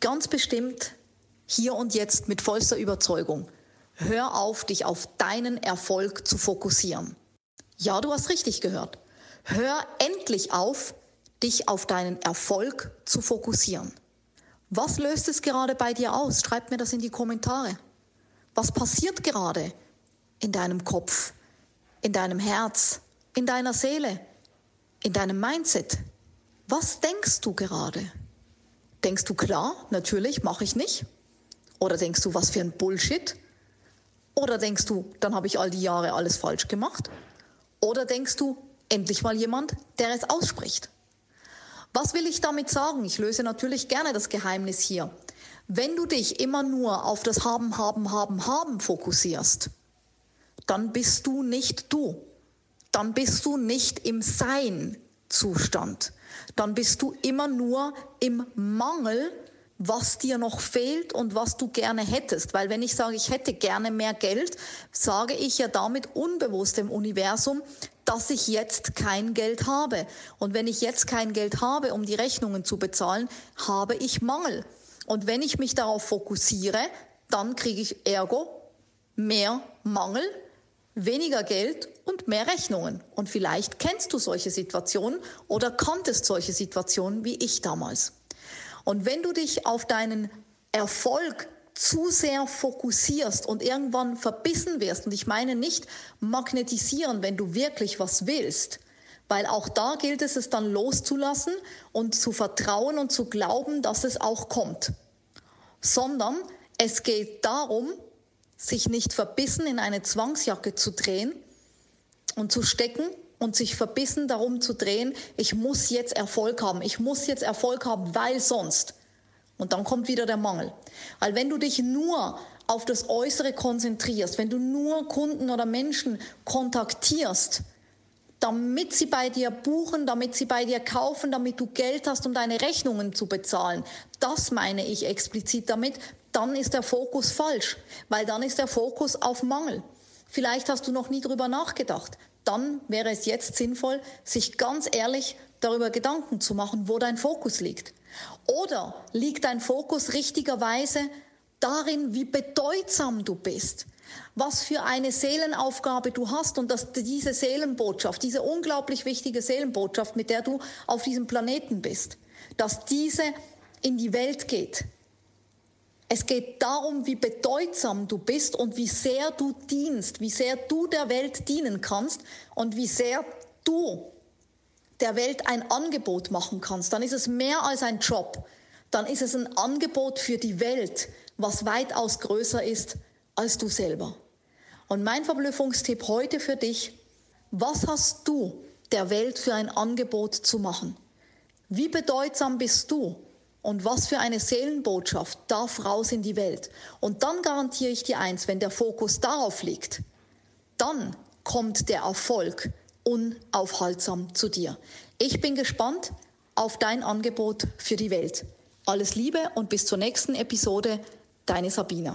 ganz bestimmt hier und jetzt mit vollster Überzeugung. Hör auf, dich auf deinen Erfolg zu fokussieren. Ja, du hast richtig gehört. Hör endlich auf, dich auf deinen Erfolg zu fokussieren. Was löst es gerade bei dir aus? Schreib mir das in die Kommentare. Was passiert gerade in deinem Kopf, in deinem Herz, in deiner Seele, in deinem Mindset? Was denkst du gerade? Denkst du, klar, natürlich, mache ich nicht? Oder denkst du, was für ein Bullshit? Oder denkst du, dann habe ich all die Jahre alles falsch gemacht? Oder denkst du, endlich mal jemand, der es ausspricht? Was will ich damit sagen? Ich löse natürlich gerne das Geheimnis hier. Wenn du dich immer nur auf das Haben, Haben, Haben, Haben fokussierst, dann bist du nicht du. Dann bist du nicht im Sein-Zustand dann bist du immer nur im Mangel, was dir noch fehlt und was du gerne hättest. Weil wenn ich sage, ich hätte gerne mehr Geld, sage ich ja damit unbewusst dem Universum, dass ich jetzt kein Geld habe. Und wenn ich jetzt kein Geld habe, um die Rechnungen zu bezahlen, habe ich Mangel. Und wenn ich mich darauf fokussiere, dann kriege ich ergo mehr Mangel, weniger Geld und mehr Rechnungen. Und vielleicht kennst du solche Situationen oder konntest solche Situationen wie ich damals. Und wenn du dich auf deinen Erfolg zu sehr fokussierst und irgendwann verbissen wirst, und ich meine nicht magnetisieren, wenn du wirklich was willst, weil auch da gilt es, es dann loszulassen und zu vertrauen und zu glauben, dass es auch kommt, sondern es geht darum, sich nicht verbissen in eine Zwangsjacke zu drehen und zu stecken und sich verbissen darum zu drehen, ich muss jetzt Erfolg haben, ich muss jetzt Erfolg haben, weil sonst. Und dann kommt wieder der Mangel. Weil wenn du dich nur auf das Äußere konzentrierst, wenn du nur Kunden oder Menschen kontaktierst, damit sie bei dir buchen, damit sie bei dir kaufen, damit du Geld hast, um deine Rechnungen zu bezahlen. Das meine ich explizit damit. Dann ist der Fokus falsch, weil dann ist der Fokus auf Mangel. Vielleicht hast du noch nie drüber nachgedacht. Dann wäre es jetzt sinnvoll, sich ganz ehrlich darüber Gedanken zu machen, wo dein Fokus liegt. Oder liegt dein Fokus richtigerweise darin, wie bedeutsam du bist? was für eine Seelenaufgabe du hast und dass diese Seelenbotschaft, diese unglaublich wichtige Seelenbotschaft, mit der du auf diesem Planeten bist, dass diese in die Welt geht. Es geht darum, wie bedeutsam du bist und wie sehr du dienst, wie sehr du der Welt dienen kannst und wie sehr du der Welt ein Angebot machen kannst. Dann ist es mehr als ein Job. Dann ist es ein Angebot für die Welt, was weitaus größer ist als du selber. Und mein Verblüffungstipp heute für dich, was hast du der Welt für ein Angebot zu machen? Wie bedeutsam bist du? Und was für eine Seelenbotschaft darf raus in die Welt? Und dann garantiere ich dir eins, wenn der Fokus darauf liegt, dann kommt der Erfolg unaufhaltsam zu dir. Ich bin gespannt auf dein Angebot für die Welt. Alles Liebe und bis zur nächsten Episode, deine Sabina.